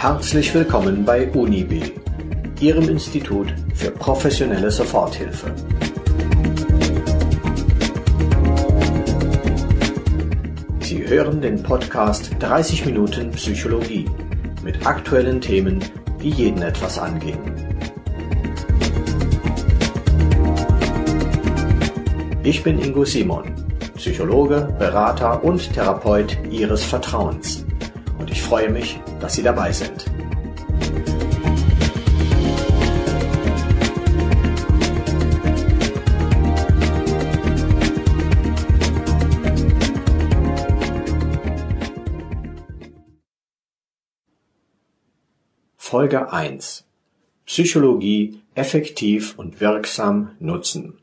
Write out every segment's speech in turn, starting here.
Herzlich willkommen bei UNIB, Ihrem Institut für professionelle Soforthilfe. Sie hören den Podcast 30 Minuten Psychologie mit aktuellen Themen, die jeden etwas angehen. Ich bin Ingo Simon, Psychologe, Berater und Therapeut Ihres Vertrauens. Freue mich, dass Sie dabei sind. Folge 1 Psychologie effektiv und wirksam nutzen.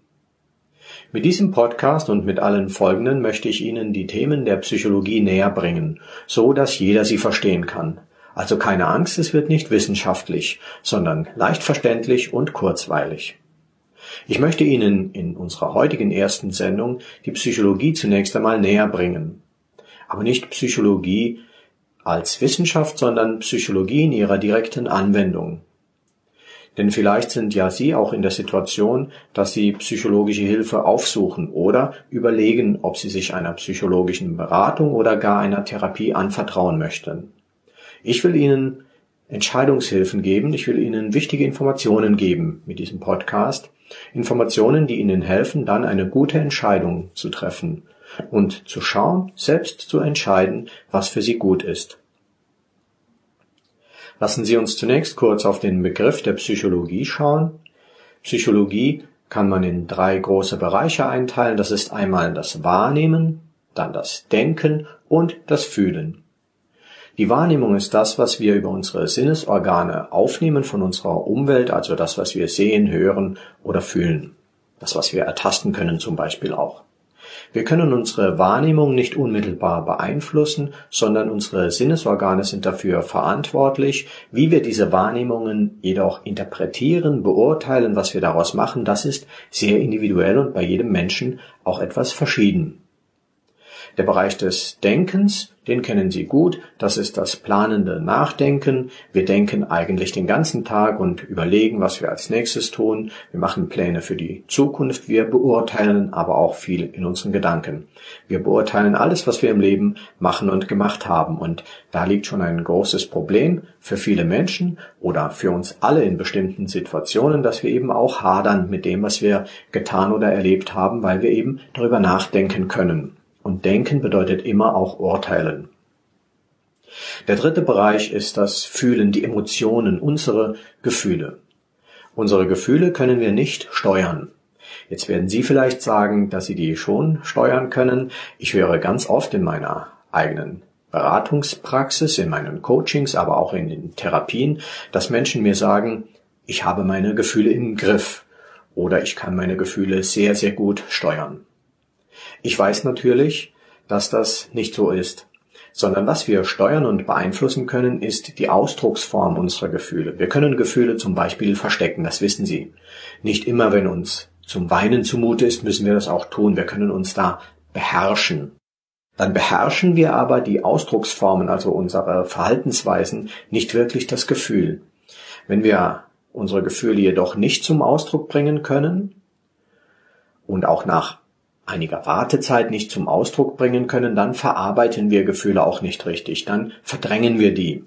Mit diesem Podcast und mit allen folgenden möchte ich Ihnen die Themen der Psychologie näher bringen, so dass jeder sie verstehen kann. Also keine Angst, es wird nicht wissenschaftlich, sondern leicht verständlich und kurzweilig. Ich möchte Ihnen in unserer heutigen ersten Sendung die Psychologie zunächst einmal näher bringen. Aber nicht Psychologie als Wissenschaft, sondern Psychologie in ihrer direkten Anwendung. Denn vielleicht sind ja Sie auch in der Situation, dass Sie psychologische Hilfe aufsuchen oder überlegen, ob Sie sich einer psychologischen Beratung oder gar einer Therapie anvertrauen möchten. Ich will Ihnen Entscheidungshilfen geben, ich will Ihnen wichtige Informationen geben mit diesem Podcast, Informationen, die Ihnen helfen, dann eine gute Entscheidung zu treffen und zu schauen, selbst zu entscheiden, was für Sie gut ist. Lassen Sie uns zunächst kurz auf den Begriff der Psychologie schauen. Psychologie kann man in drei große Bereiche einteilen. Das ist einmal das Wahrnehmen, dann das Denken und das Fühlen. Die Wahrnehmung ist das, was wir über unsere Sinnesorgane aufnehmen von unserer Umwelt, also das, was wir sehen, hören oder fühlen. Das, was wir ertasten können zum Beispiel auch. Wir können unsere Wahrnehmung nicht unmittelbar beeinflussen, sondern unsere Sinnesorgane sind dafür verantwortlich. Wie wir diese Wahrnehmungen jedoch interpretieren, beurteilen, was wir daraus machen, das ist sehr individuell und bei jedem Menschen auch etwas verschieden. Der Bereich des Denkens den kennen Sie gut, das ist das planende Nachdenken. Wir denken eigentlich den ganzen Tag und überlegen, was wir als nächstes tun. Wir machen Pläne für die Zukunft, wir beurteilen aber auch viel in unseren Gedanken. Wir beurteilen alles, was wir im Leben machen und gemacht haben und da liegt schon ein großes Problem für viele Menschen oder für uns alle in bestimmten Situationen, dass wir eben auch hadern mit dem, was wir getan oder erlebt haben, weil wir eben darüber nachdenken können. Und denken bedeutet immer auch urteilen. Der dritte Bereich ist das Fühlen, die Emotionen, unsere Gefühle. Unsere Gefühle können wir nicht steuern. Jetzt werden Sie vielleicht sagen, dass Sie die schon steuern können. Ich höre ganz oft in meiner eigenen Beratungspraxis, in meinen Coachings, aber auch in den Therapien, dass Menschen mir sagen, ich habe meine Gefühle im Griff oder ich kann meine Gefühle sehr, sehr gut steuern. Ich weiß natürlich, dass das nicht so ist, sondern was wir steuern und beeinflussen können, ist die Ausdrucksform unserer Gefühle. Wir können Gefühle zum Beispiel verstecken, das wissen Sie. Nicht immer, wenn uns zum Weinen zumute ist, müssen wir das auch tun. Wir können uns da beherrschen. Dann beherrschen wir aber die Ausdrucksformen, also unsere Verhaltensweisen, nicht wirklich das Gefühl. Wenn wir unsere Gefühle jedoch nicht zum Ausdruck bringen können und auch nach einiger Wartezeit nicht zum Ausdruck bringen können, dann verarbeiten wir Gefühle auch nicht richtig, dann verdrängen wir die.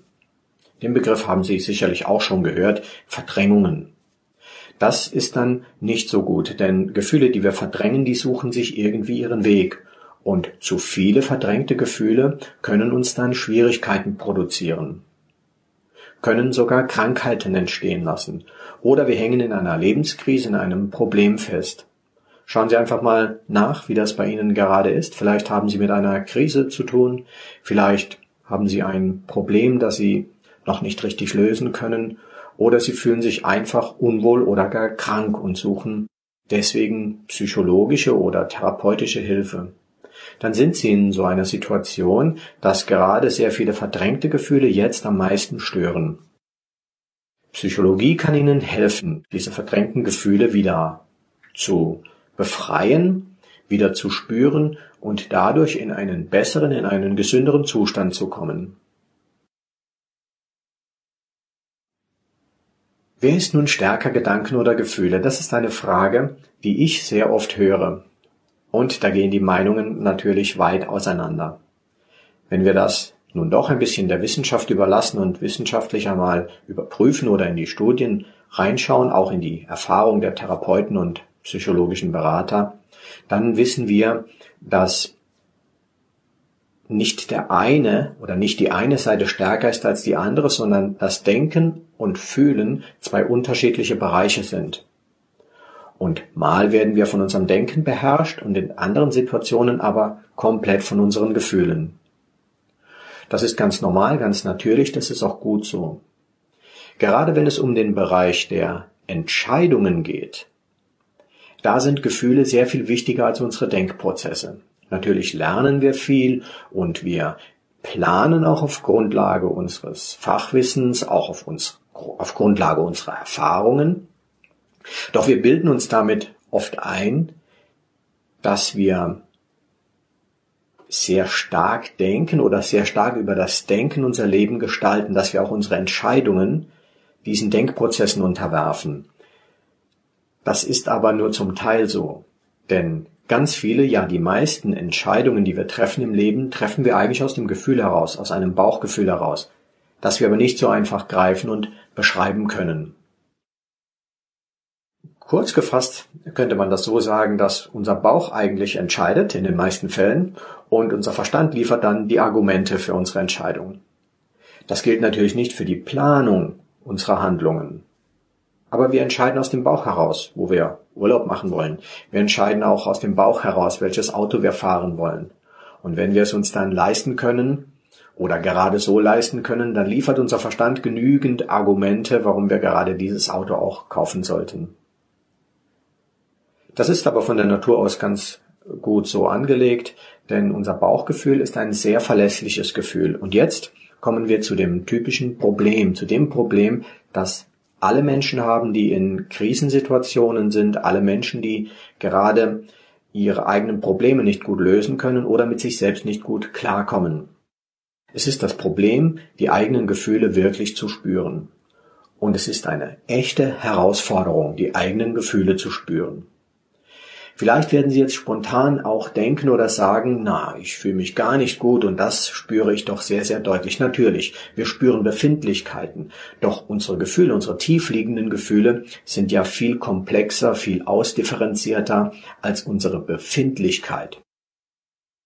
Den Begriff haben Sie sicherlich auch schon gehört, Verdrängungen. Das ist dann nicht so gut, denn Gefühle, die wir verdrängen, die suchen sich irgendwie ihren Weg. Und zu viele verdrängte Gefühle können uns dann Schwierigkeiten produzieren, können sogar Krankheiten entstehen lassen. Oder wir hängen in einer Lebenskrise, in einem Problem fest. Schauen Sie einfach mal nach, wie das bei Ihnen gerade ist. Vielleicht haben Sie mit einer Krise zu tun. Vielleicht haben Sie ein Problem, das Sie noch nicht richtig lösen können. Oder Sie fühlen sich einfach unwohl oder gar krank und suchen deswegen psychologische oder therapeutische Hilfe. Dann sind Sie in so einer Situation, dass gerade sehr viele verdrängte Gefühle jetzt am meisten stören. Psychologie kann Ihnen helfen, diese verdrängten Gefühle wieder zu befreien, wieder zu spüren und dadurch in einen besseren, in einen gesünderen Zustand zu kommen. Wer ist nun stärker Gedanken oder Gefühle? Das ist eine Frage, die ich sehr oft höre. Und da gehen die Meinungen natürlich weit auseinander. Wenn wir das nun doch ein bisschen der Wissenschaft überlassen und wissenschaftlich einmal überprüfen oder in die Studien reinschauen, auch in die Erfahrung der Therapeuten und psychologischen Berater, dann wissen wir, dass nicht der eine oder nicht die eine Seite stärker ist als die andere, sondern das Denken und Fühlen zwei unterschiedliche Bereiche sind. Und mal werden wir von unserem Denken beherrscht und in anderen Situationen aber komplett von unseren Gefühlen. Das ist ganz normal, ganz natürlich, das ist auch gut so. Gerade wenn es um den Bereich der Entscheidungen geht, da sind Gefühle sehr viel wichtiger als unsere Denkprozesse. Natürlich lernen wir viel und wir planen auch auf Grundlage unseres Fachwissens, auch auf, uns, auf Grundlage unserer Erfahrungen. Doch wir bilden uns damit oft ein, dass wir sehr stark denken oder sehr stark über das Denken unser Leben gestalten, dass wir auch unsere Entscheidungen diesen Denkprozessen unterwerfen. Das ist aber nur zum Teil so, denn ganz viele, ja die meisten Entscheidungen, die wir treffen im Leben, treffen wir eigentlich aus dem Gefühl heraus, aus einem Bauchgefühl heraus, das wir aber nicht so einfach greifen und beschreiben können. Kurz gefasst könnte man das so sagen, dass unser Bauch eigentlich entscheidet in den meisten Fällen und unser Verstand liefert dann die Argumente für unsere Entscheidung. Das gilt natürlich nicht für die Planung unserer Handlungen. Aber wir entscheiden aus dem Bauch heraus, wo wir Urlaub machen wollen. Wir entscheiden auch aus dem Bauch heraus, welches Auto wir fahren wollen. Und wenn wir es uns dann leisten können oder gerade so leisten können, dann liefert unser Verstand genügend Argumente, warum wir gerade dieses Auto auch kaufen sollten. Das ist aber von der Natur aus ganz gut so angelegt, denn unser Bauchgefühl ist ein sehr verlässliches Gefühl. Und jetzt kommen wir zu dem typischen Problem, zu dem Problem, das alle Menschen haben, die in Krisensituationen sind, alle Menschen, die gerade ihre eigenen Probleme nicht gut lösen können oder mit sich selbst nicht gut klarkommen. Es ist das Problem, die eigenen Gefühle wirklich zu spüren. Und es ist eine echte Herausforderung, die eigenen Gefühle zu spüren. Vielleicht werden Sie jetzt spontan auch denken oder sagen, na, ich fühle mich gar nicht gut und das spüre ich doch sehr, sehr deutlich. Natürlich, wir spüren Befindlichkeiten, doch unsere Gefühle, unsere tiefliegenden Gefühle sind ja viel komplexer, viel ausdifferenzierter als unsere Befindlichkeit.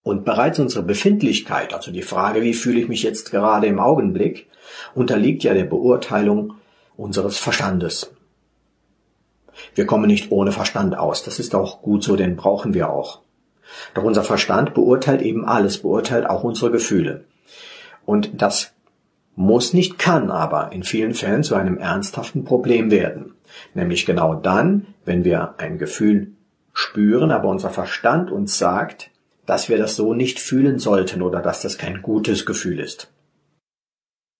Und bereits unsere Befindlichkeit, also die Frage, wie fühle ich mich jetzt gerade im Augenblick, unterliegt ja der Beurteilung unseres Verstandes. Wir kommen nicht ohne Verstand aus. Das ist auch gut so, den brauchen wir auch. Doch unser Verstand beurteilt eben alles, beurteilt auch unsere Gefühle. Und das muss nicht, kann aber in vielen Fällen zu einem ernsthaften Problem werden. Nämlich genau dann, wenn wir ein Gefühl spüren, aber unser Verstand uns sagt, dass wir das so nicht fühlen sollten oder dass das kein gutes Gefühl ist.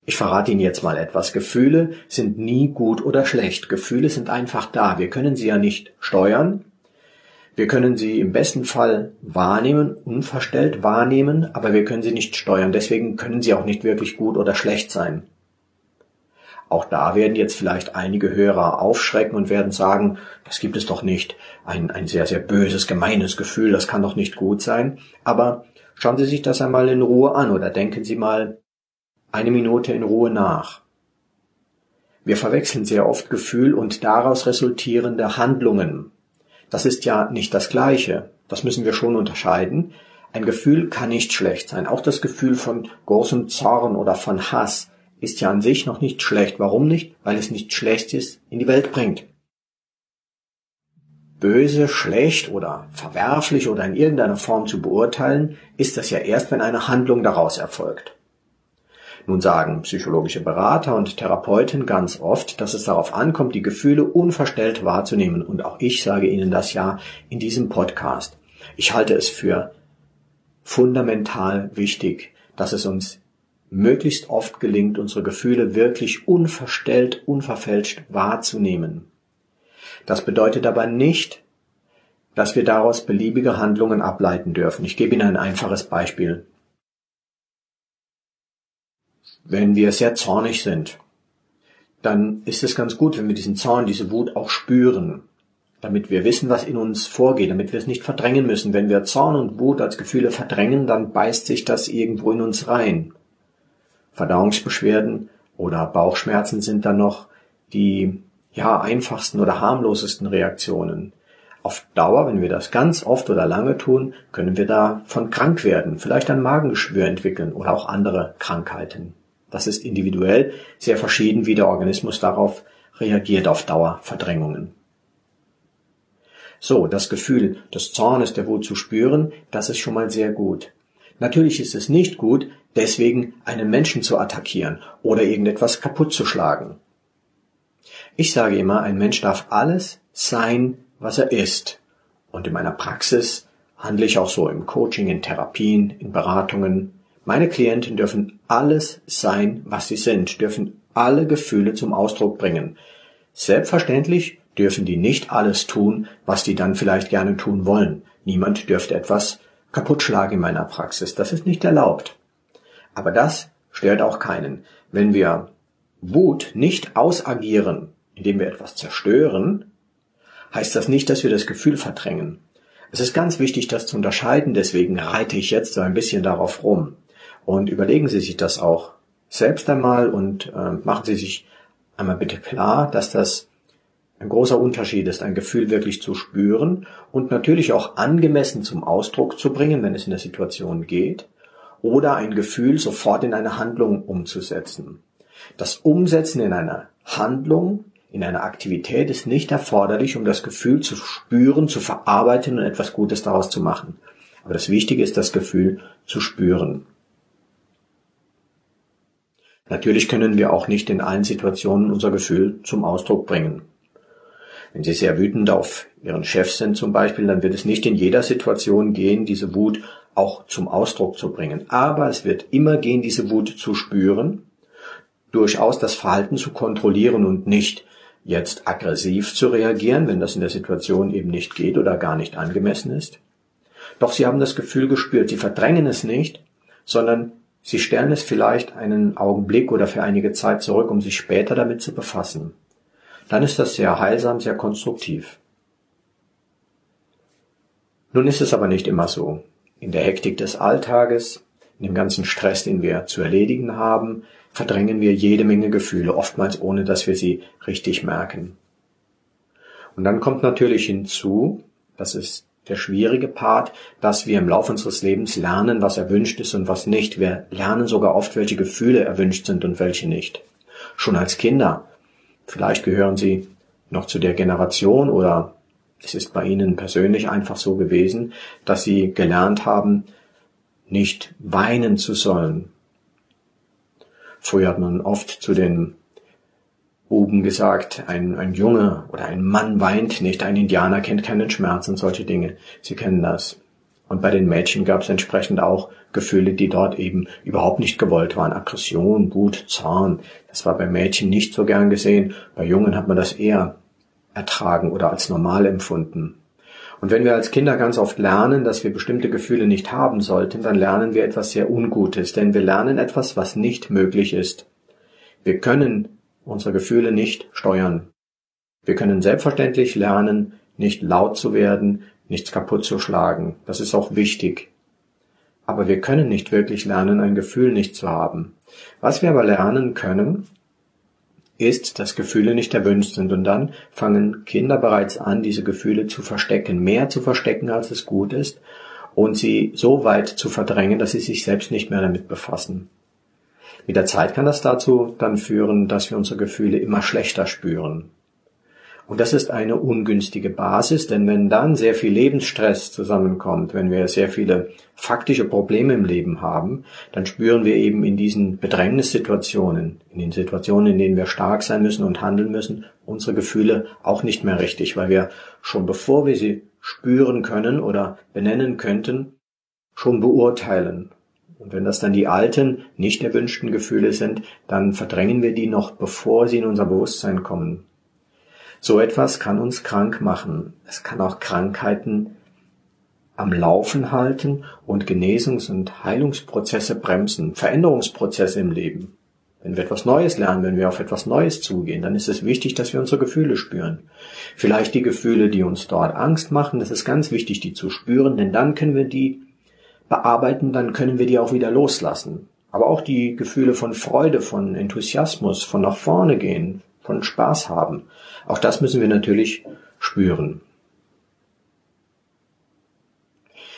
Ich verrate Ihnen jetzt mal etwas. Gefühle sind nie gut oder schlecht. Gefühle sind einfach da. Wir können sie ja nicht steuern. Wir können sie im besten Fall wahrnehmen, unverstellt wahrnehmen, aber wir können sie nicht steuern. Deswegen können sie auch nicht wirklich gut oder schlecht sein. Auch da werden jetzt vielleicht einige Hörer aufschrecken und werden sagen, das gibt es doch nicht. Ein, ein sehr, sehr böses, gemeines Gefühl, das kann doch nicht gut sein. Aber schauen Sie sich das einmal in Ruhe an oder denken Sie mal eine Minute in Ruhe nach. Wir verwechseln sehr oft Gefühl und daraus resultierende Handlungen. Das ist ja nicht das Gleiche. Das müssen wir schon unterscheiden. Ein Gefühl kann nicht schlecht sein. Auch das Gefühl von großem Zorn oder von Hass ist ja an sich noch nicht schlecht. Warum nicht? Weil es nicht Schlechtes in die Welt bringt. Böse, schlecht oder verwerflich oder in irgendeiner Form zu beurteilen, ist das ja erst, wenn eine Handlung daraus erfolgt. Nun sagen psychologische Berater und Therapeuten ganz oft, dass es darauf ankommt, die Gefühle unverstellt wahrzunehmen. Und auch ich sage Ihnen das ja in diesem Podcast. Ich halte es für fundamental wichtig, dass es uns möglichst oft gelingt, unsere Gefühle wirklich unverstellt, unverfälscht wahrzunehmen. Das bedeutet aber nicht, dass wir daraus beliebige Handlungen ableiten dürfen. Ich gebe Ihnen ein einfaches Beispiel. Wenn wir sehr zornig sind, dann ist es ganz gut, wenn wir diesen Zorn, diese Wut auch spüren, damit wir wissen, was in uns vorgeht, damit wir es nicht verdrängen müssen. Wenn wir Zorn und Wut als Gefühle verdrängen, dann beißt sich das irgendwo in uns rein. Verdauungsbeschwerden oder Bauchschmerzen sind dann noch die ja einfachsten oder harmlosesten Reaktionen. Auf Dauer, wenn wir das ganz oft oder lange tun, können wir davon krank werden, vielleicht ein Magengeschwür entwickeln oder auch andere Krankheiten. Das ist individuell sehr verschieden, wie der Organismus darauf reagiert auf Dauerverdrängungen. So, das Gefühl des Zornes, der Wut zu spüren, das ist schon mal sehr gut. Natürlich ist es nicht gut, deswegen einen Menschen zu attackieren oder irgendetwas kaputt zu schlagen. Ich sage immer, ein Mensch darf alles sein, was er ist. Und in meiner Praxis handle ich auch so im Coaching, in Therapien, in Beratungen. Meine Klienten dürfen alles sein, was sie sind, dürfen alle Gefühle zum Ausdruck bringen. Selbstverständlich dürfen die nicht alles tun, was die dann vielleicht gerne tun wollen. Niemand dürfte etwas kaputt schlagen in meiner Praxis. Das ist nicht erlaubt. Aber das stört auch keinen. Wenn wir Wut nicht ausagieren, indem wir etwas zerstören, heißt das nicht, dass wir das Gefühl verdrängen. Es ist ganz wichtig, das zu unterscheiden, deswegen reite ich jetzt so ein bisschen darauf rum. Und überlegen Sie sich das auch selbst einmal und äh, machen Sie sich einmal bitte klar, dass das ein großer Unterschied ist, ein Gefühl wirklich zu spüren und natürlich auch angemessen zum Ausdruck zu bringen, wenn es in der Situation geht, oder ein Gefühl sofort in eine Handlung umzusetzen. Das Umsetzen in einer Handlung in einer Aktivität ist nicht erforderlich, um das Gefühl zu spüren, zu verarbeiten und etwas Gutes daraus zu machen. Aber das Wichtige ist, das Gefühl zu spüren. Natürlich können wir auch nicht in allen Situationen unser Gefühl zum Ausdruck bringen. Wenn Sie sehr wütend auf Ihren Chef sind zum Beispiel, dann wird es nicht in jeder Situation gehen, diese Wut auch zum Ausdruck zu bringen. Aber es wird immer gehen, diese Wut zu spüren, durchaus das Verhalten zu kontrollieren und nicht jetzt aggressiv zu reagieren, wenn das in der Situation eben nicht geht oder gar nicht angemessen ist. Doch sie haben das Gefühl gespürt, sie verdrängen es nicht, sondern sie stellen es vielleicht einen Augenblick oder für einige Zeit zurück, um sich später damit zu befassen. Dann ist das sehr heilsam, sehr konstruktiv. Nun ist es aber nicht immer so. In der Hektik des Alltages, in dem ganzen Stress, den wir zu erledigen haben, verdrängen wir jede Menge Gefühle, oftmals ohne dass wir sie richtig merken. Und dann kommt natürlich hinzu, das ist der schwierige Part, dass wir im Laufe unseres Lebens lernen, was erwünscht ist und was nicht. Wir lernen sogar oft, welche Gefühle erwünscht sind und welche nicht. Schon als Kinder. Vielleicht gehören Sie noch zu der Generation oder es ist bei Ihnen persönlich einfach so gewesen, dass Sie gelernt haben, nicht weinen zu sollen, Früher hat man oft zu den Buben gesagt, ein, ein Junge oder ein Mann weint nicht, ein Indianer kennt keinen Schmerz und solche Dinge. Sie kennen das. Und bei den Mädchen gab es entsprechend auch Gefühle, die dort eben überhaupt nicht gewollt waren. Aggression, Wut, Zorn. Das war bei Mädchen nicht so gern gesehen. Bei Jungen hat man das eher ertragen oder als normal empfunden. Und wenn wir als Kinder ganz oft lernen, dass wir bestimmte Gefühle nicht haben sollten, dann lernen wir etwas sehr Ungutes, denn wir lernen etwas, was nicht möglich ist. Wir können unsere Gefühle nicht steuern. Wir können selbstverständlich lernen, nicht laut zu werden, nichts kaputt zu schlagen. Das ist auch wichtig. Aber wir können nicht wirklich lernen, ein Gefühl nicht zu haben. Was wir aber lernen können, ist, dass Gefühle nicht erwünscht sind und dann fangen Kinder bereits an, diese Gefühle zu verstecken, mehr zu verstecken, als es gut ist und sie so weit zu verdrängen, dass sie sich selbst nicht mehr damit befassen. Mit der Zeit kann das dazu dann führen, dass wir unsere Gefühle immer schlechter spüren. Und das ist eine ungünstige Basis, denn wenn dann sehr viel Lebensstress zusammenkommt, wenn wir sehr viele faktische Probleme im Leben haben, dann spüren wir eben in diesen Bedrängnissituationen, in den Situationen, in denen wir stark sein müssen und handeln müssen, unsere Gefühle auch nicht mehr richtig, weil wir schon bevor wir sie spüren können oder benennen könnten, schon beurteilen. Und wenn das dann die alten, nicht erwünschten Gefühle sind, dann verdrängen wir die noch, bevor sie in unser Bewusstsein kommen. So etwas kann uns krank machen. Es kann auch Krankheiten am Laufen halten und Genesungs- und Heilungsprozesse bremsen, Veränderungsprozesse im Leben. Wenn wir etwas Neues lernen, wenn wir auf etwas Neues zugehen, dann ist es wichtig, dass wir unsere Gefühle spüren. Vielleicht die Gefühle, die uns dort Angst machen, das ist ganz wichtig, die zu spüren, denn dann können wir die bearbeiten, dann können wir die auch wieder loslassen. Aber auch die Gefühle von Freude, von Enthusiasmus, von nach vorne gehen, von Spaß haben, auch das müssen wir natürlich spüren.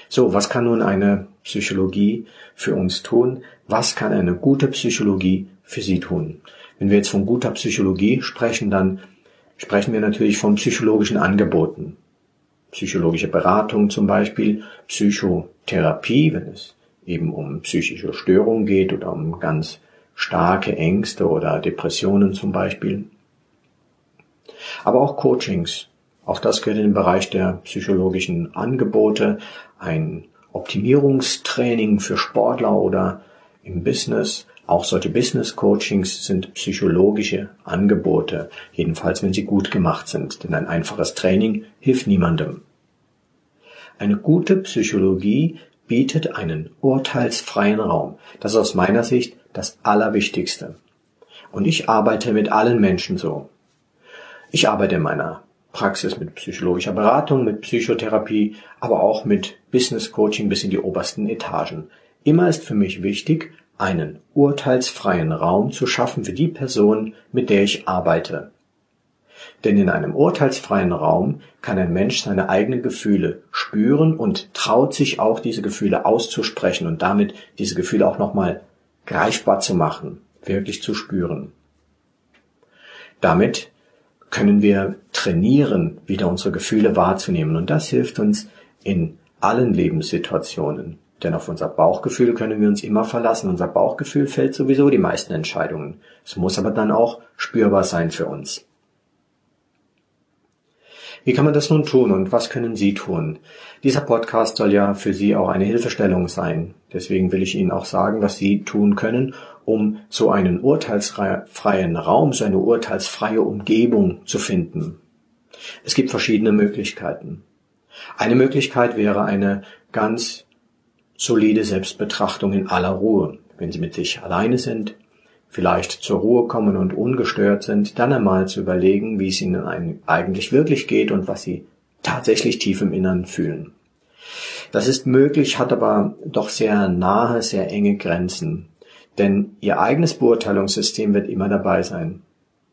So, was kann nun eine Psychologie für uns tun? Was kann eine gute Psychologie für Sie tun. Wenn wir jetzt von guter Psychologie sprechen, dann sprechen wir natürlich von psychologischen Angeboten. Psychologische Beratung zum Beispiel, Psychotherapie, wenn es eben um psychische Störungen geht oder um ganz starke Ängste oder Depressionen zum Beispiel. Aber auch Coachings. Auch das gehört in den Bereich der psychologischen Angebote. Ein Optimierungstraining für Sportler oder im Business auch solche Business Coachings sind psychologische Angebote, jedenfalls wenn sie gut gemacht sind, denn ein einfaches Training hilft niemandem. Eine gute Psychologie bietet einen urteilsfreien Raum. Das ist aus meiner Sicht das Allerwichtigste. Und ich arbeite mit allen Menschen so. Ich arbeite in meiner Praxis mit psychologischer Beratung, mit Psychotherapie, aber auch mit Business Coaching bis in die obersten Etagen. Immer ist für mich wichtig, einen urteilsfreien Raum zu schaffen für die Person, mit der ich arbeite. Denn in einem urteilsfreien Raum kann ein Mensch seine eigenen Gefühle spüren und traut sich auch diese Gefühle auszusprechen und damit diese Gefühle auch nochmal greifbar zu machen, wirklich zu spüren. Damit können wir trainieren, wieder unsere Gefühle wahrzunehmen und das hilft uns in allen Lebenssituationen. Denn auf unser Bauchgefühl können wir uns immer verlassen. Unser Bauchgefühl fällt sowieso die meisten Entscheidungen. Es muss aber dann auch spürbar sein für uns. Wie kann man das nun tun und was können Sie tun? Dieser Podcast soll ja für Sie auch eine Hilfestellung sein. Deswegen will ich Ihnen auch sagen, was Sie tun können, um so einen urteilsfreien Raum, so eine urteilsfreie Umgebung zu finden. Es gibt verschiedene Möglichkeiten. Eine Möglichkeit wäre eine ganz solide Selbstbetrachtung in aller Ruhe. Wenn Sie mit sich alleine sind, vielleicht zur Ruhe kommen und ungestört sind, dann einmal zu überlegen, wie es Ihnen eigentlich wirklich geht und was Sie tatsächlich tief im Innern fühlen. Das ist möglich, hat aber doch sehr nahe, sehr enge Grenzen. Denn Ihr eigenes Beurteilungssystem wird immer dabei sein.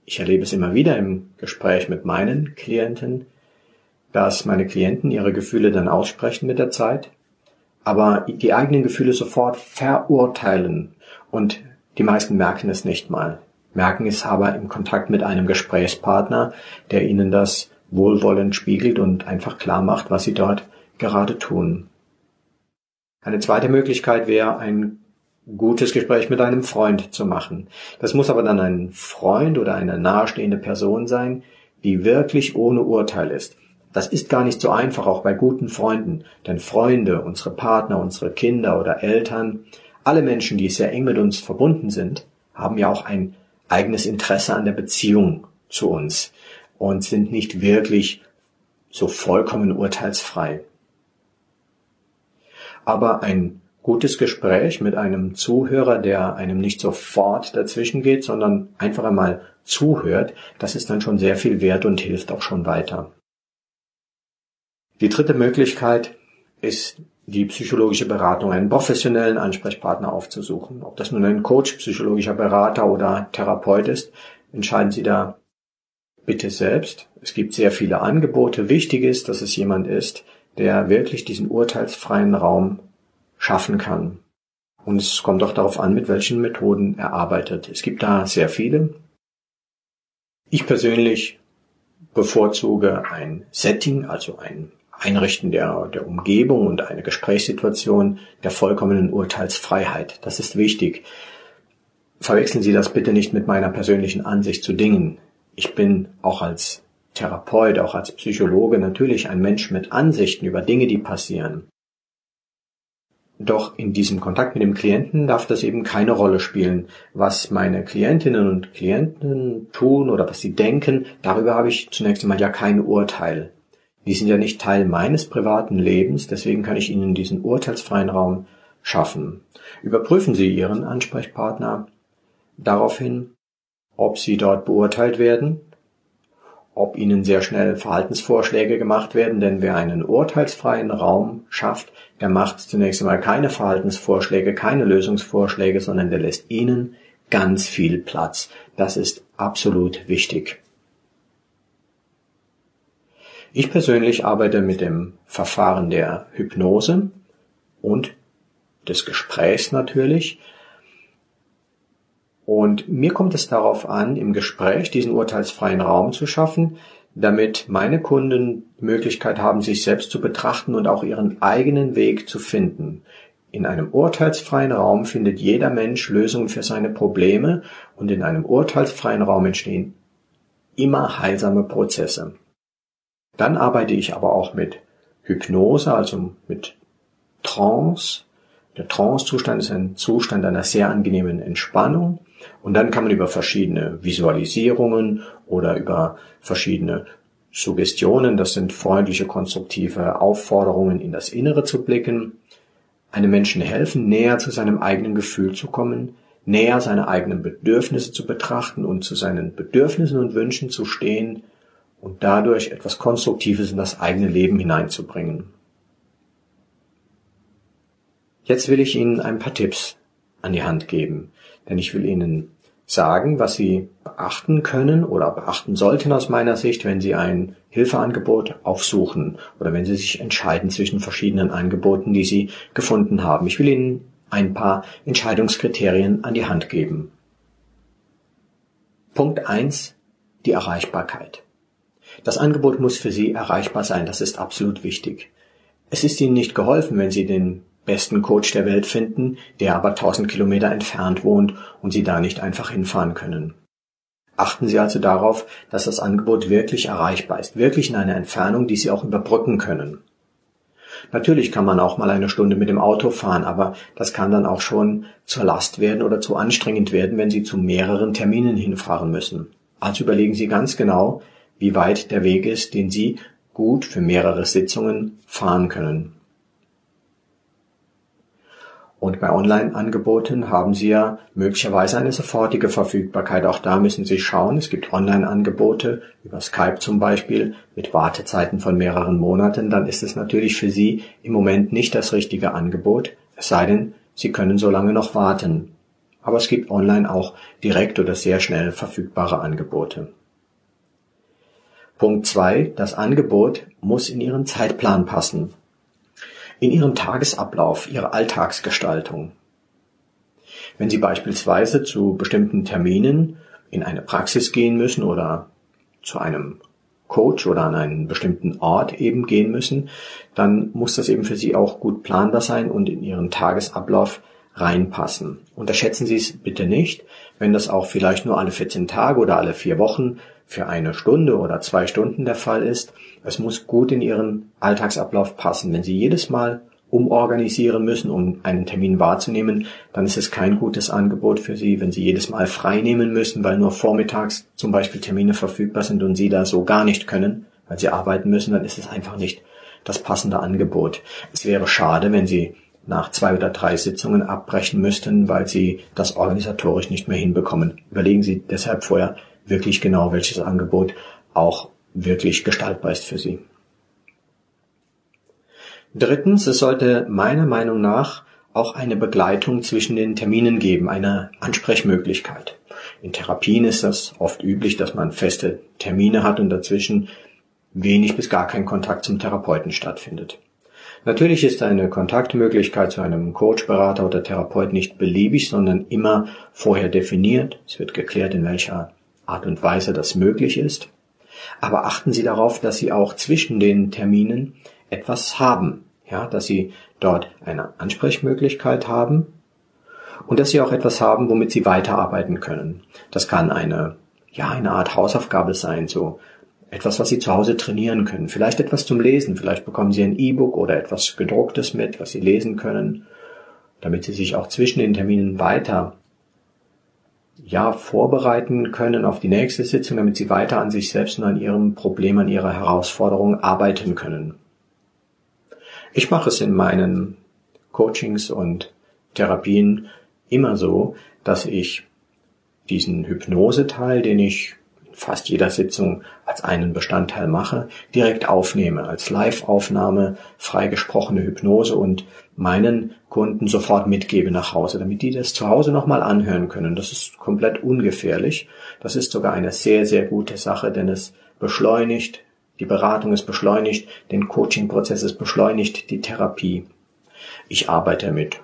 Ich erlebe es immer wieder im Gespräch mit meinen Klienten, dass meine Klienten ihre Gefühle dann aussprechen mit der Zeit aber die eigenen Gefühle sofort verurteilen und die meisten merken es nicht mal, merken es aber im Kontakt mit einem Gesprächspartner, der ihnen das wohlwollend spiegelt und einfach klar macht, was sie dort gerade tun. Eine zweite Möglichkeit wäre, ein gutes Gespräch mit einem Freund zu machen. Das muss aber dann ein Freund oder eine nahestehende Person sein, die wirklich ohne Urteil ist. Das ist gar nicht so einfach, auch bei guten Freunden, denn Freunde, unsere Partner, unsere Kinder oder Eltern, alle Menschen, die sehr eng mit uns verbunden sind, haben ja auch ein eigenes Interesse an der Beziehung zu uns und sind nicht wirklich so vollkommen urteilsfrei. Aber ein gutes Gespräch mit einem Zuhörer, der einem nicht sofort dazwischen geht, sondern einfach einmal zuhört, das ist dann schon sehr viel wert und hilft auch schon weiter. Die dritte Möglichkeit ist die psychologische Beratung, einen professionellen Ansprechpartner aufzusuchen. Ob das nun ein Coach, psychologischer Berater oder Therapeut ist, entscheiden Sie da bitte selbst. Es gibt sehr viele Angebote. Wichtig ist, dass es jemand ist, der wirklich diesen urteilsfreien Raum schaffen kann. Und es kommt auch darauf an, mit welchen Methoden er arbeitet. Es gibt da sehr viele. Ich persönlich bevorzuge ein Setting, also ein Einrichten der, der Umgebung und eine Gesprächssituation der vollkommenen Urteilsfreiheit. Das ist wichtig. Verwechseln Sie das bitte nicht mit meiner persönlichen Ansicht zu Dingen. Ich bin auch als Therapeut, auch als Psychologe natürlich ein Mensch mit Ansichten über Dinge, die passieren. Doch in diesem Kontakt mit dem Klienten darf das eben keine Rolle spielen. Was meine Klientinnen und Klienten tun oder was sie denken, darüber habe ich zunächst einmal ja kein Urteil. Die sind ja nicht Teil meines privaten Lebens, deswegen kann ich Ihnen diesen urteilsfreien Raum schaffen. Überprüfen Sie Ihren Ansprechpartner, daraufhin, ob sie dort beurteilt werden, ob ihnen sehr schnell Verhaltensvorschläge gemacht werden, denn wer einen urteilsfreien Raum schafft, der macht zunächst einmal keine Verhaltensvorschläge, keine Lösungsvorschläge, sondern der lässt ihnen ganz viel Platz. Das ist absolut wichtig. Ich persönlich arbeite mit dem Verfahren der Hypnose und des Gesprächs natürlich. Und mir kommt es darauf an, im Gespräch diesen urteilsfreien Raum zu schaffen, damit meine Kunden die Möglichkeit haben, sich selbst zu betrachten und auch ihren eigenen Weg zu finden. In einem urteilsfreien Raum findet jeder Mensch Lösungen für seine Probleme und in einem urteilsfreien Raum entstehen immer heilsame Prozesse. Dann arbeite ich aber auch mit Hypnose, also mit Trance. Der Trance-Zustand ist ein Zustand einer sehr angenehmen Entspannung. Und dann kann man über verschiedene Visualisierungen oder über verschiedene Suggestionen, das sind freundliche, konstruktive Aufforderungen, in das Innere zu blicken, einem Menschen helfen, näher zu seinem eigenen Gefühl zu kommen, näher seine eigenen Bedürfnisse zu betrachten und zu seinen Bedürfnissen und Wünschen zu stehen und dadurch etwas Konstruktives in das eigene Leben hineinzubringen. Jetzt will ich Ihnen ein paar Tipps an die Hand geben, denn ich will Ihnen sagen, was Sie beachten können oder beachten sollten aus meiner Sicht, wenn Sie ein Hilfeangebot aufsuchen oder wenn Sie sich entscheiden zwischen verschiedenen Angeboten, die Sie gefunden haben. Ich will Ihnen ein paar Entscheidungskriterien an die Hand geben. Punkt eins: Die Erreichbarkeit. Das Angebot muss für Sie erreichbar sein, das ist absolut wichtig. Es ist Ihnen nicht geholfen, wenn Sie den besten Coach der Welt finden, der aber 1000 Kilometer entfernt wohnt und Sie da nicht einfach hinfahren können. Achten Sie also darauf, dass das Angebot wirklich erreichbar ist, wirklich in einer Entfernung, die Sie auch überbrücken können. Natürlich kann man auch mal eine Stunde mit dem Auto fahren, aber das kann dann auch schon zur Last werden oder zu anstrengend werden, wenn Sie zu mehreren Terminen hinfahren müssen. Also überlegen Sie ganz genau, wie weit der Weg ist, den Sie gut für mehrere Sitzungen fahren können. Und bei Online-Angeboten haben Sie ja möglicherweise eine sofortige Verfügbarkeit. Auch da müssen Sie schauen. Es gibt Online-Angebote über Skype zum Beispiel mit Wartezeiten von mehreren Monaten. Dann ist es natürlich für Sie im Moment nicht das richtige Angebot. Es sei denn, Sie können so lange noch warten. Aber es gibt online auch direkt oder sehr schnell verfügbare Angebote. Punkt zwei: Das Angebot muss in Ihren Zeitplan passen in Ihren Tagesablauf, Ihre Alltagsgestaltung. Wenn Sie beispielsweise zu bestimmten Terminen in eine Praxis gehen müssen oder zu einem Coach oder an einen bestimmten Ort eben gehen müssen, dann muss das eben für Sie auch gut planbar sein und in Ihren Tagesablauf reinpassen. Unterschätzen Sie es bitte nicht, wenn das auch vielleicht nur alle 14 Tage oder alle vier Wochen für eine Stunde oder zwei Stunden der Fall ist. Es muss gut in Ihren Alltagsablauf passen. Wenn Sie jedes Mal umorganisieren müssen, um einen Termin wahrzunehmen, dann ist es kein gutes Angebot für Sie. Wenn Sie jedes Mal frei nehmen müssen, weil nur vormittags zum Beispiel Termine verfügbar sind und Sie da so gar nicht können, weil Sie arbeiten müssen, dann ist es einfach nicht das passende Angebot. Es wäre schade, wenn Sie nach zwei oder drei Sitzungen abbrechen müssten, weil Sie das organisatorisch nicht mehr hinbekommen. Überlegen Sie deshalb vorher, wirklich genau, welches Angebot auch wirklich gestaltbar ist für Sie. Drittens, es sollte meiner Meinung nach auch eine Begleitung zwischen den Terminen geben, eine Ansprechmöglichkeit. In Therapien ist das oft üblich, dass man feste Termine hat und dazwischen wenig bis gar kein Kontakt zum Therapeuten stattfindet. Natürlich ist eine Kontaktmöglichkeit zu einem Coach, Berater oder Therapeut nicht beliebig, sondern immer vorher definiert. Es wird geklärt, in welcher Art und Weise das möglich ist. Aber achten Sie darauf, dass Sie auch zwischen den Terminen etwas haben. Ja, dass Sie dort eine Ansprechmöglichkeit haben und dass Sie auch etwas haben, womit Sie weiterarbeiten können. Das kann eine, ja, eine Art Hausaufgabe sein, so etwas, was Sie zu Hause trainieren können. Vielleicht etwas zum Lesen. Vielleicht bekommen Sie ein E-Book oder etwas gedrucktes mit, was Sie lesen können, damit Sie sich auch zwischen den Terminen weiter ja, vorbereiten können auf die nächste Sitzung, damit sie weiter an sich selbst und an ihrem Problem, an ihrer Herausforderung arbeiten können. Ich mache es in meinen Coachings und Therapien immer so, dass ich diesen Hypnoseteil, den ich fast jeder Sitzung als einen Bestandteil mache, direkt aufnehme, als Live-Aufnahme, freigesprochene Hypnose und meinen Kunden sofort mitgebe nach Hause, damit die das zu Hause nochmal anhören können. Das ist komplett ungefährlich. Das ist sogar eine sehr, sehr gute Sache, denn es beschleunigt, die Beratung ist beschleunigt, den Coaching-Prozess ist beschleunigt, die Therapie. Ich arbeite mit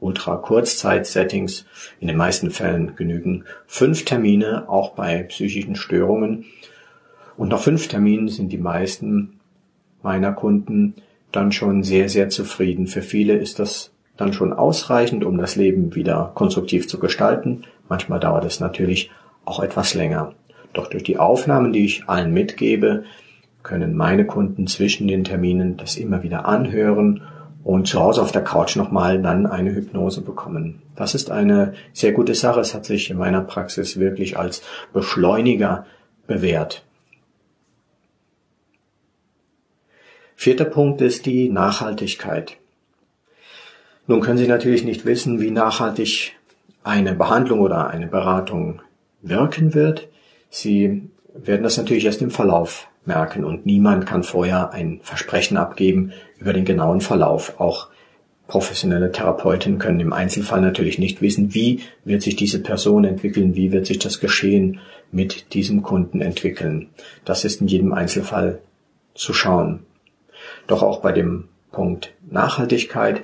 Ultra-Kurzzeit-Settings. In den meisten Fällen genügen fünf Termine, auch bei psychischen Störungen. Und nach fünf Terminen sind die meisten meiner Kunden dann schon sehr, sehr zufrieden. Für viele ist das dann schon ausreichend, um das Leben wieder konstruktiv zu gestalten. Manchmal dauert es natürlich auch etwas länger. Doch durch die Aufnahmen, die ich allen mitgebe, können meine Kunden zwischen den Terminen das immer wieder anhören und zu Hause auf der Couch nochmal dann eine Hypnose bekommen. Das ist eine sehr gute Sache. Es hat sich in meiner Praxis wirklich als Beschleuniger bewährt. Vierter Punkt ist die Nachhaltigkeit. Nun können Sie natürlich nicht wissen, wie nachhaltig eine Behandlung oder eine Beratung wirken wird. Sie werden das natürlich erst im Verlauf merken und niemand kann vorher ein Versprechen abgeben über den genauen Verlauf. Auch professionelle Therapeuten können im Einzelfall natürlich nicht wissen, wie wird sich diese Person entwickeln, wie wird sich das Geschehen mit diesem Kunden entwickeln. Das ist in jedem Einzelfall zu schauen. Doch auch bei dem Punkt Nachhaltigkeit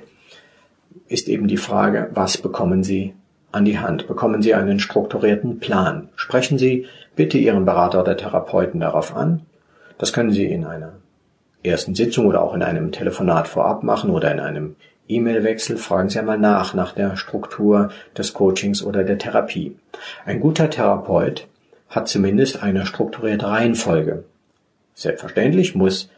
ist eben die Frage, was bekommen Sie an die Hand? Bekommen Sie einen strukturierten Plan? Sprechen Sie bitte Ihren Berater oder Therapeuten darauf an. Das können Sie in einer ersten Sitzung oder auch in einem Telefonat vorab machen oder in einem E-Mail-Wechsel. Fragen Sie einmal nach, nach der Struktur des Coachings oder der Therapie. Ein guter Therapeut hat zumindest eine strukturierte Reihenfolge. Selbstverständlich muss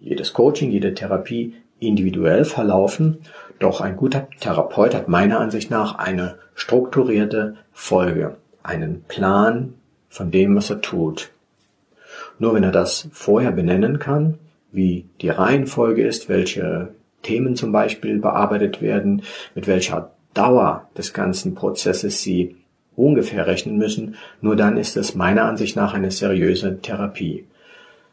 jedes Coaching, jede Therapie individuell verlaufen, doch ein guter Therapeut hat meiner Ansicht nach eine strukturierte Folge, einen Plan von dem, was er tut. Nur wenn er das vorher benennen kann, wie die Reihenfolge ist, welche Themen zum Beispiel bearbeitet werden, mit welcher Dauer des ganzen Prozesses Sie ungefähr rechnen müssen, nur dann ist es meiner Ansicht nach eine seriöse Therapie.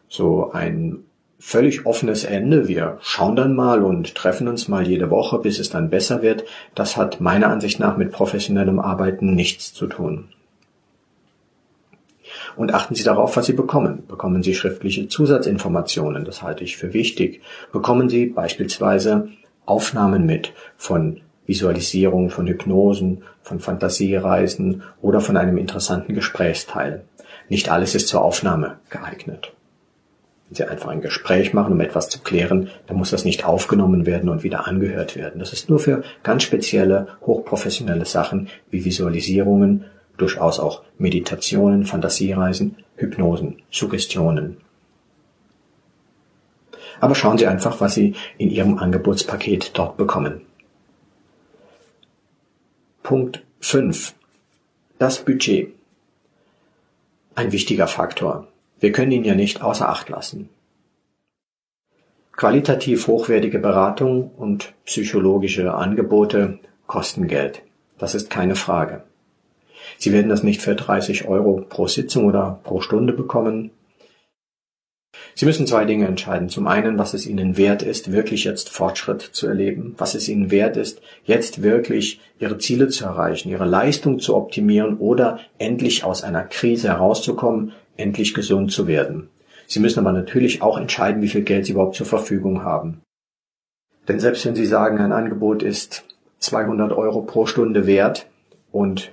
So ein völlig offenes Ende, wir schauen dann mal und treffen uns mal jede Woche, bis es dann besser wird, das hat meiner Ansicht nach mit professionellem Arbeiten nichts zu tun. Und achten Sie darauf, was Sie bekommen. Bekommen Sie schriftliche Zusatzinformationen, das halte ich für wichtig. Bekommen Sie beispielsweise Aufnahmen mit von Visualisierung, von Hypnosen, von Fantasiereisen oder von einem interessanten Gesprächsteil. Nicht alles ist zur Aufnahme geeignet. Wenn Sie einfach ein Gespräch machen, um etwas zu klären, dann muss das nicht aufgenommen werden und wieder angehört werden. Das ist nur für ganz spezielle, hochprofessionelle Sachen wie Visualisierungen, durchaus auch Meditationen, Fantasiereisen, Hypnosen, Suggestionen. Aber schauen Sie einfach, was Sie in Ihrem Angebotspaket dort bekommen. Punkt 5. Das Budget. Ein wichtiger Faktor. Wir können ihn ja nicht außer Acht lassen. Qualitativ hochwertige Beratung und psychologische Angebote kosten Geld. Das ist keine Frage. Sie werden das nicht für 30 Euro pro Sitzung oder pro Stunde bekommen. Sie müssen zwei Dinge entscheiden. Zum einen, was es Ihnen wert ist, wirklich jetzt Fortschritt zu erleben, was es Ihnen wert ist, jetzt wirklich Ihre Ziele zu erreichen, Ihre Leistung zu optimieren oder endlich aus einer Krise herauszukommen, endlich gesund zu werden. Sie müssen aber natürlich auch entscheiden, wie viel Geld Sie überhaupt zur Verfügung haben. Denn selbst wenn Sie sagen, ein Angebot ist 200 Euro pro Stunde wert und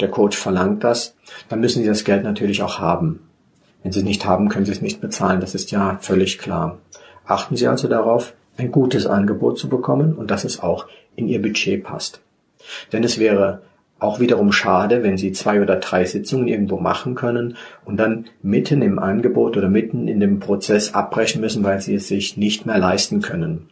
der Coach verlangt das, dann müssen Sie das Geld natürlich auch haben. Wenn Sie es nicht haben, können Sie es nicht bezahlen. Das ist ja völlig klar. Achten Sie also darauf, ein gutes Angebot zu bekommen und dass es auch in Ihr Budget passt. Denn es wäre auch wiederum schade, wenn Sie zwei oder drei Sitzungen irgendwo machen können und dann mitten im Angebot oder mitten in dem Prozess abbrechen müssen, weil Sie es sich nicht mehr leisten können.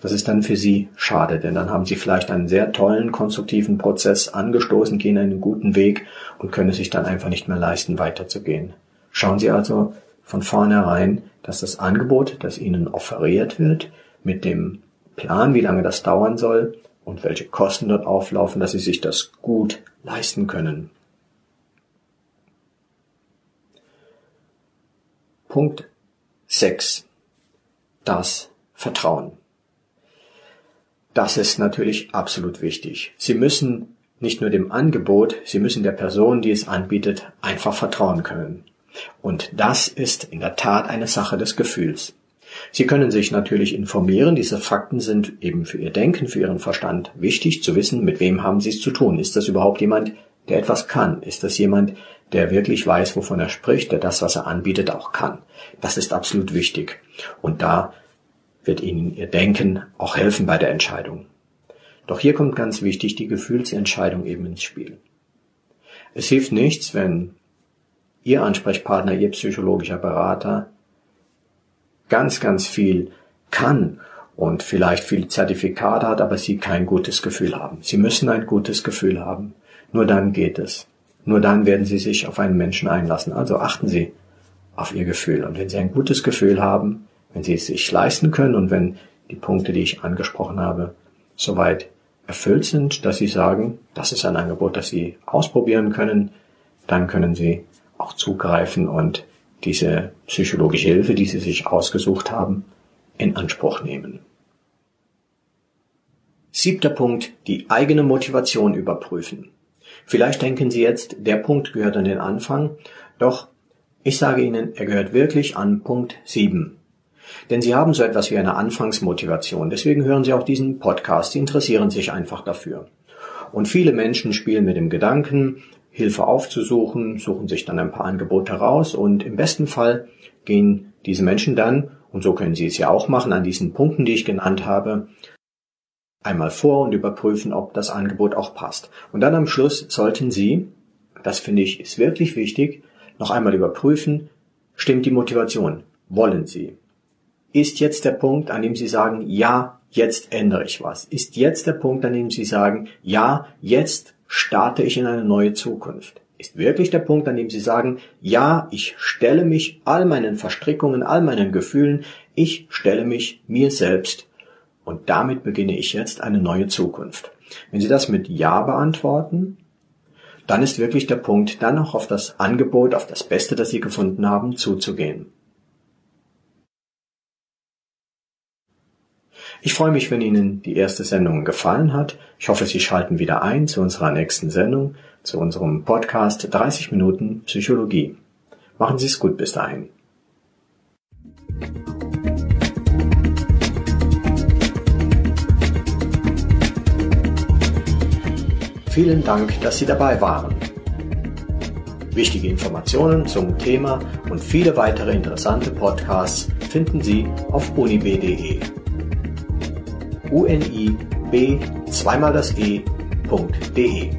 Das ist dann für Sie schade, denn dann haben Sie vielleicht einen sehr tollen, konstruktiven Prozess angestoßen, gehen einen guten Weg und können es sich dann einfach nicht mehr leisten, weiterzugehen. Schauen Sie also von vornherein, dass das Angebot, das Ihnen offeriert wird, mit dem Plan, wie lange das dauern soll und welche Kosten dort auflaufen, dass Sie sich das gut leisten können. Punkt 6. Das Vertrauen. Das ist natürlich absolut wichtig. Sie müssen nicht nur dem Angebot, Sie müssen der Person, die es anbietet, einfach vertrauen können. Und das ist in der Tat eine Sache des Gefühls. Sie können sich natürlich informieren. Diese Fakten sind eben für Ihr Denken, für Ihren Verstand wichtig zu wissen, mit wem haben Sie es zu tun. Ist das überhaupt jemand, der etwas kann? Ist das jemand, der wirklich weiß, wovon er spricht, der das, was er anbietet, auch kann? Das ist absolut wichtig. Und da wird Ihnen Ihr Denken auch helfen bei der Entscheidung. Doch hier kommt ganz wichtig die Gefühlsentscheidung eben ins Spiel. Es hilft nichts, wenn Ihr Ansprechpartner, Ihr psychologischer Berater ganz, ganz viel kann und vielleicht viele Zertifikate hat, aber Sie kein gutes Gefühl haben. Sie müssen ein gutes Gefühl haben. Nur dann geht es. Nur dann werden Sie sich auf einen Menschen einlassen. Also achten Sie auf Ihr Gefühl. Und wenn Sie ein gutes Gefühl haben, wenn Sie es sich leisten können und wenn die Punkte, die ich angesprochen habe, soweit erfüllt sind, dass Sie sagen, das ist ein Angebot, das Sie ausprobieren können, dann können Sie auch zugreifen und diese psychologische Hilfe, die Sie sich ausgesucht haben, in Anspruch nehmen. Siebter Punkt, die eigene Motivation überprüfen. Vielleicht denken Sie jetzt, der Punkt gehört an den Anfang, doch ich sage Ihnen, er gehört wirklich an Punkt 7. Denn Sie haben so etwas wie eine Anfangsmotivation. Deswegen hören Sie auch diesen Podcast. Sie interessieren sich einfach dafür. Und viele Menschen spielen mit dem Gedanken, Hilfe aufzusuchen, suchen sich dann ein paar Angebote heraus und im besten Fall gehen diese Menschen dann, und so können Sie es ja auch machen, an diesen Punkten, die ich genannt habe, einmal vor und überprüfen, ob das Angebot auch passt. Und dann am Schluss sollten Sie, das finde ich ist wirklich wichtig, noch einmal überprüfen, stimmt die Motivation? Wollen Sie? Ist jetzt der Punkt, an dem Sie sagen, ja, jetzt ändere ich was? Ist jetzt der Punkt, an dem Sie sagen, ja, jetzt starte ich in eine neue Zukunft? Ist wirklich der Punkt, an dem Sie sagen, ja, ich stelle mich all meinen Verstrickungen, all meinen Gefühlen, ich stelle mich mir selbst und damit beginne ich jetzt eine neue Zukunft. Wenn Sie das mit Ja beantworten, dann ist wirklich der Punkt, dann auch auf das Angebot, auf das Beste, das Sie gefunden haben, zuzugehen. Ich freue mich, wenn Ihnen die erste Sendung gefallen hat. Ich hoffe, Sie schalten wieder ein zu unserer nächsten Sendung, zu unserem Podcast 30 Minuten Psychologie. Machen Sie es gut bis dahin. Vielen Dank, dass Sie dabei waren. Wichtige Informationen zum Thema und viele weitere interessante Podcasts finden Sie auf unib.de unib zweimal das e.de